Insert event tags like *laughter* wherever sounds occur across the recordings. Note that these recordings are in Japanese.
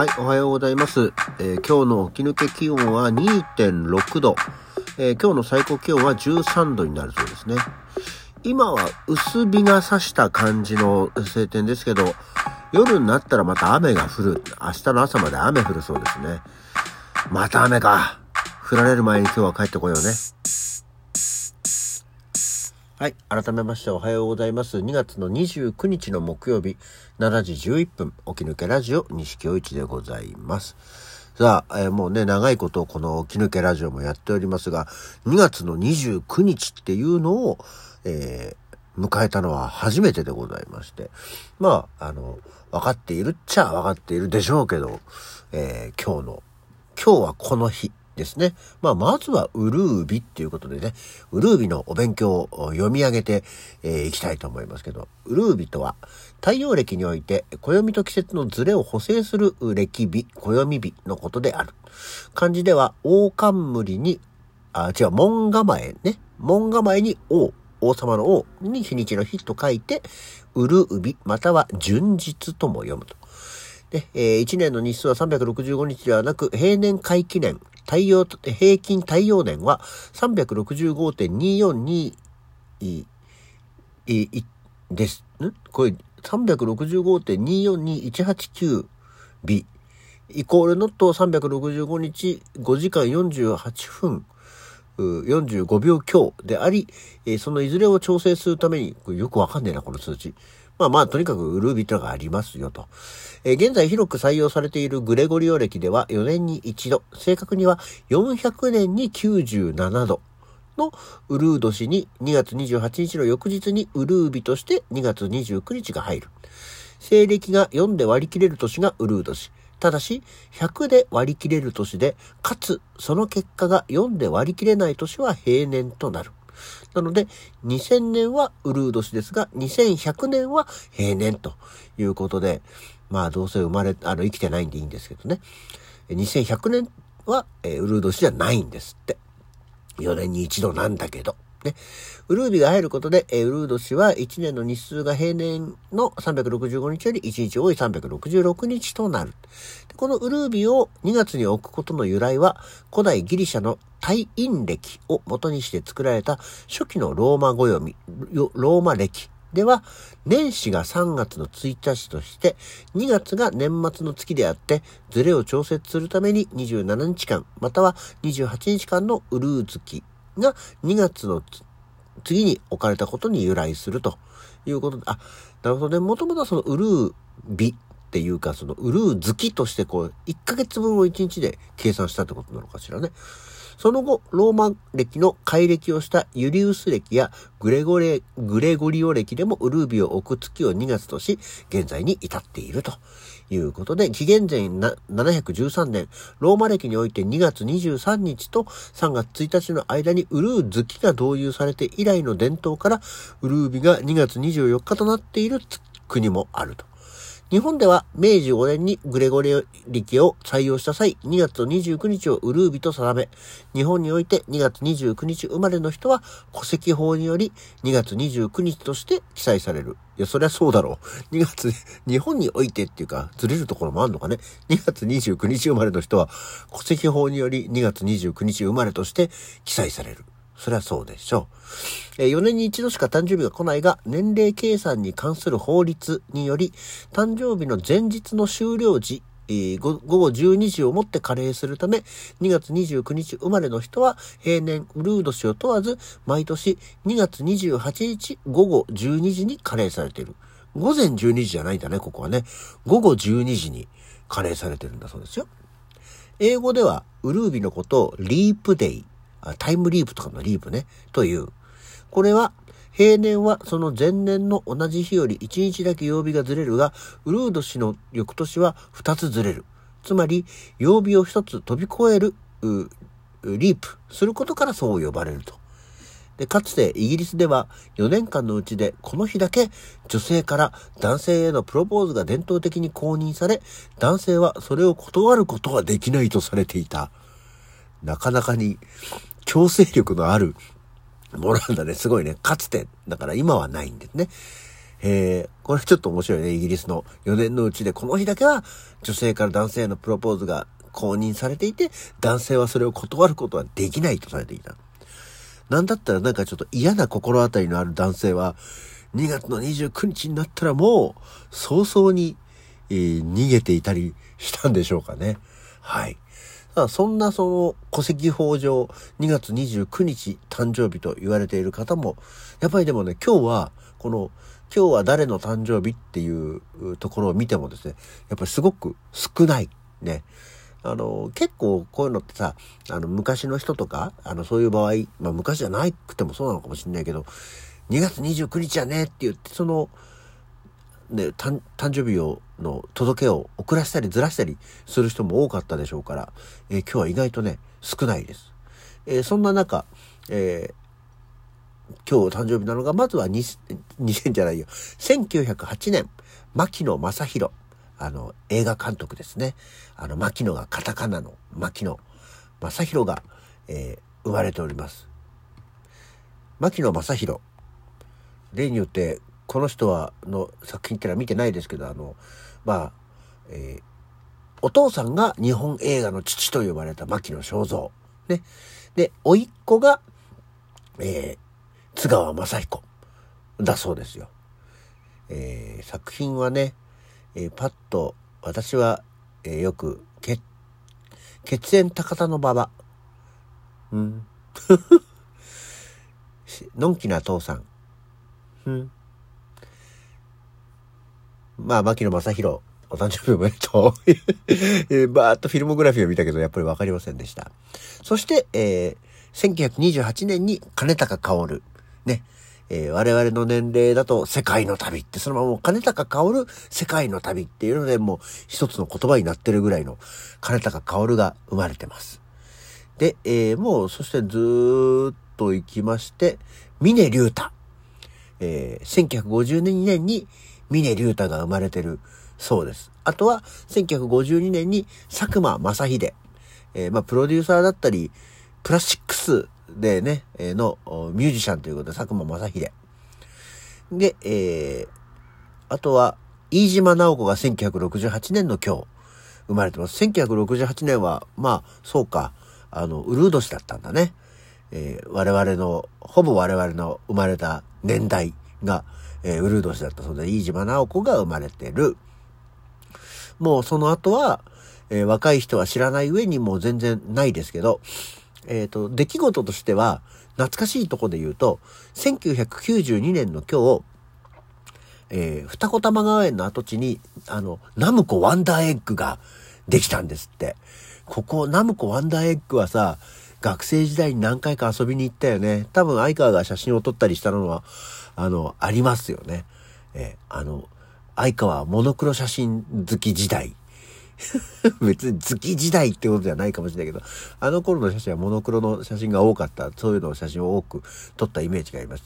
はい、おはようございます。えー今日の起き抜け気温は2.6度、えー今日の最高気温は13度になるそうですね。今は薄日が差した感じの晴天ですけど、夜になったらまた雨が降る。明日の朝まで雨降るそうですね。また雨か。降られる前に今日は帰ってこようね。はい。改めましておはようございます。2月の29日の木曜日、7時11分、起き抜けラジオ、西京一でございます。さあ、えーもうね、長いことこの起き抜けラジオもやっておりますが、2月の29日っていうのを、えー迎えたのは初めてでございまして。まあ、あの、分かっているっちゃ分かっているでしょうけど、えー今日の、今日はこの日ですね。まあ、まずはウルービっていうことでね、ウルービのお勉強を読み上げてい、えーきたいと思いますけど、ウルービとは、太陽暦において、暦と季節のズレを補正する暦日、暦日のことである。漢字では、王冠に、あ、違う、門構えね。門構えに王、王様の王に日にちの日と書いて、ウルービ、または純日とも読むと。で、えー1年の日数は365日ではなく、平年回帰年、太陽、平均太陽年は365.242です。ん？これ365.242189日。イコールのと365日5時間48分45秒強であり、そのいずれを調整するために、よくわかんねえな、この数値。まあまあ、とにかくウルービというのがありますよと。えー現在広く採用されているグレゴリオ暦では4年に一度、正確には400年に97度のウルー年に2月28日の翌日にウルービとして2月29日が入る。西暦が4で割り切れる年がウルー年。ただし、100で割り切れる年で、かつ、その結果が4で割り切れない年は平年となる。なので、2000年はウルー年ですが、2100年は平年ということで、まあ、どうせ生まれ、あの、生きてないんでいいんですけどね。2100年は、えーウルー年じゃないんですって。4年に一度なんだけど。ね。ウルービが入ることで、えーウルー年は1年の日数が平年の365日より1日多い366日となる。このウルービを2月に置くことの由来は、古代ギリシャの太陰暦を元にして作られた初期のローマ語読み、ローマ暦では、年始が3月の1日として、2月が年末の月であって、ズレを調節するために27日間、または28日間のウルー月が2月の次に置かれたことに由来するということで、あ、なるほどね。もともとはそのウルー日っていうか、そのウルー月としてこう、1ヶ月分を1日で計算したってことなのかしらね。その後、ローマ暦の改暦をしたユリウス暦やグレゴレ、グレゴリオ暦でもウルービを置く月を2月とし、現在に至っているということで、紀元前713年、ローマ暦において2月23日と3月1日の間にウルー月が導入されて以来の伝統から、ウルービが2月24日となっている国もあると。日本では明治5年にグレゴリオ暦を採用した際、2月29日をウルービと定め、日本において2月29日生まれの人は戸籍法により2月29日として記載される。いや、そりゃそうだろう。2月、日本においてっていうか、ずれるところもあるのかね。2月29日生まれの人は戸籍法により2月29日生まれとして記載される。それはそうでしょう。え4年に一度しか誕生日が来ないが、年齢計算に関する法律により、誕生日の前日の終了時、え午後12時をもって加齢するため、2月29日生まれの人は、平年、うるう年を問わず、毎年2月28日午後12時に加齢されている。午前12時じゃないんだね、ここはね。午後12時に加齢されてるんだそうですよ。英語では、うるう日のことを leap day、タイムリープとかの leap ね、という。これは、平年はその前年の同じ日より1日だけ曜日がずれるが、ウルード氏の翌年は2つずれる。つまり、曜日を1つ飛び越える、リープすることからそう呼ばれると。で、かつてイギリスでは4年間のうちでこの日だけ女性から男性へのプロポーズが伝統的に公認され、男性はそれを断ることはできないとされていた。なかなかに強制力のあるものなんだね。すごいね。かつて。だから今はないんですね。えー、これちょっと面白いね。イギリスの4年のうちで、この日だけは女性から男性へのプロポーズが公認されていて、男性はそれを断ることはできないとされていた。なんだったらなんかちょっと嫌な心当たりのある男性は、2月の29日になったらもう、早々に、えー、逃げていたりしたんでしょうかね。はい。さあ、そんなその戸籍法上2月29日誕生日と言われている方も、やっぱりでもね、今日は、この、今日は誰の誕生日っていうところを見てもですね、やっぱりすごく少ない。ね。あの、結構こういうのってさ、あの、昔の人とか、あの、そういう場合、まあ昔じゃなくてもそうなのかもしれないけど、2月29日やねって言って、その、ね、誕生日を、の届けを遅らせたりずらしたりする人も多かったでしょうから、えー、今日は意外とね、少ないです。えー、そんな中、えー、今日誕生日なのが、まずは2000じゃないよ。1908年、牧野正宏。あの、映画監督ですね。あの、牧野がカタカナの牧野正宏が、え、生まれております。牧野正宏。例によって、この人は、の作品ってのは見てないですけど、あの、まあ、えー、お父さんが日本映画の父と呼ばれた牧野正蔵。ね。で、甥っ子が、えー、津川雅彦だそうですよ。えー、作品はね、えー、パッと私は、えー、よく血血縁高田の馬場うん *laughs* のんきな父さんうんまあ牧野正宏お誕生日おめでとう *laughs* えー、バーっとフィルモグラフィーを見たけどやっぱり分かりませんでしたそして、えー、1928年に金高薫ねえー、我々の年齢だと世界の旅って、そのままもう金高薫世界の旅っていうので、もう一つの言葉になってるぐらいの金高薫が生まれてます。で、えー、もうそしてずーっと行きまして、峰竜太。えー、1952年に峰竜太が生まれてるそうです。あとは、1952年に佐久間正秀。えー、まあ、プロデューサーだったり、プラスチックスでね、えのミュージシャンということで、佐久間正秀。で、えー、あとは、飯島直子が1968年の今日、生まれてます。1968年は、まあ、そうか、あの、ウルー年だったんだね。えー、我々の、ほぼ我々の生まれた年代が、えー、ウルー年だったそうで、飯島直子が生まれてる。もうその後は、えー、若い人は知らない上にもう全然ないですけど、えっ、ー、と、出来事としては、懐かしいとこで言うと、1992年の今日、えー、二子玉川園の跡地に、あの、ナムコワンダーエッグができたんですって。ここ、ナムコワンダーエッグはさ、学生時代に何回か遊びに行ったよね。多分、相川が写真を撮ったりしたのは、あの、ありますよね。え、あの、相川はモノクロ写真好き時代 *laughs* 別に月時代ってことじゃないかもしれないけど、あの頃の写真はモノクロの写真が多かった、そういうのを写真を多く撮ったイメージがあります。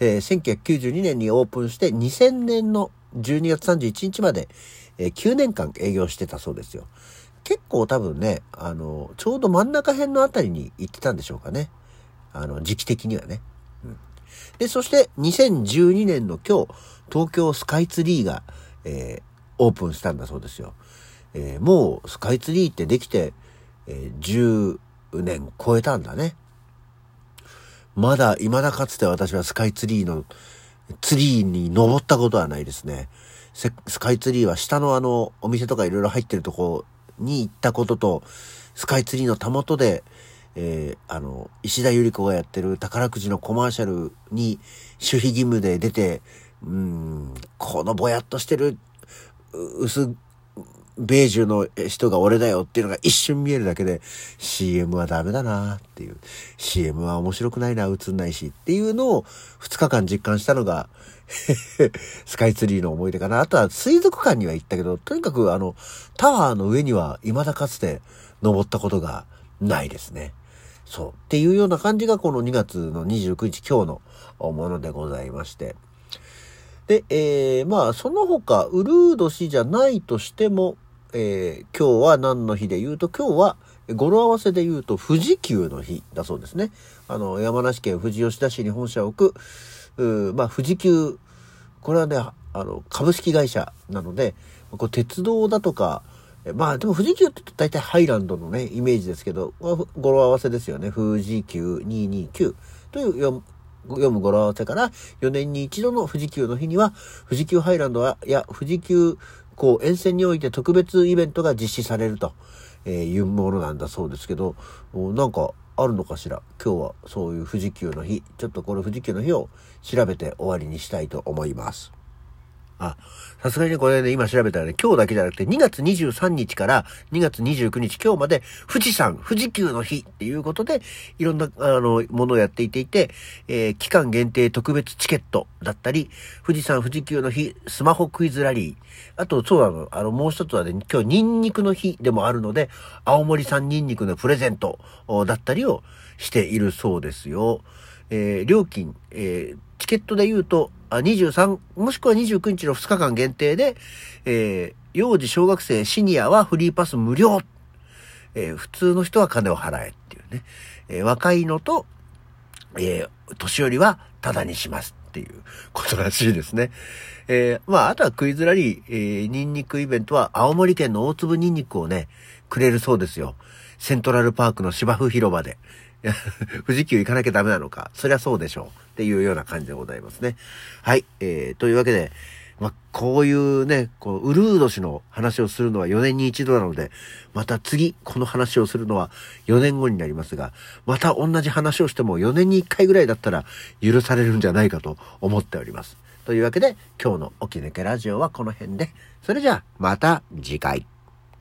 えー、1992年にオープンして2000年の12月31日まで、えー、9年間営業してたそうですよ。結構多分ね、あの、ちょうど真ん中辺のあたりに行ってたんでしょうかね。あの、時期的にはね。うん、で、そして2012年の今日、東京スカイツリーが、えー、オープンしたんだそうですよ。えー、もうスカイツリーってできて、えー、10年超えたんだね。まだ、未だかつて私はスカイツリーの、ツリーに登ったことはないですね。スカイツリーは下のあの、お店とかいろいろ入ってるとこに行ったことと、スカイツリーのたもとで、えー、あの、石田ゆり子がやってる宝くじのコマーシャルに守秘義務で出て、うん、このぼやっとしてる、薄ベージュの人が俺だよっていうのが一瞬見えるだけで CM はダメだなっていう。CM は面白くないな映んないしっていうのを2日間実感したのがスカイツリーの思い出かな。あとは水族館には行ったけど、とにかくあのタワーの上には未だかつて登ったことがないですね。そう。っていうような感じがこの2月の29日今日のものでございまして。で、えー、まあ、その他、ウルー年じゃないとしても、えー、今日は何の日で言うと、今日は語呂合わせで言うと富士急の日だそうですね。あの、山梨県富士吉田市に本社を置く、まあ、富士急これはね、あの、株式会社なので、こう鉄道だとか、まあでも富士急って大体ハイランドのね、イメージですけど、語呂合わせですよね。富士急229という読む語呂合わせから、4年に一度の富士急の日には、富士急ハイランドや富士急こう沿線において特別イベントが実施されると、えいうものなんだそうですけど、なんかあるのかしら？今日はそういう富士急の日、ちょっとこの富士急の日を調べて終わりにしたいと思います。あ、さすがに、これね、今調べたらね、今日だけじゃなくて、2月23日から2月29日、今日まで、富士山、富士急の日っていうことで、いろんな、あの、ものをやっていていて、えー、期間限定特別チケットだったり、富士山、富士急の日、スマホクイズラリー。あと、そうなの、あの、もう一つはね、今日、ニンニクの日でもあるので、青森産ニンニクのプレゼントだったりをしているそうですよ。えー、料金、えー、チケットで言うと、あ23、もしくは29日の2日間限定で、えー、幼児小学生シニアはフリーパス無料。えー、普通の人は金を払えっていうね。えー、若いのと、えー、年寄りはタダにしますっていうことらしいですね。えー、まあ、あとはクイズラリー、えー、ニンニクイベントは青森県の大粒ニンニクをね、くれるそうですよ。セントラルパークの芝生広場で。富士急行かなきゃダメなのか。そりゃそうでしょう。っていうような感じでございますね。はい。えー、というわけで、まあ、こういうね、こう、ウルード氏の話をするのは4年に一度なので、また次、この話をするのは4年後になりますが、また同じ話をしても4年に1回ぐらいだったら許されるんじゃないかと思っております。というわけで、今日の起き抜けラジオはこの辺で、それじゃあ、また次回。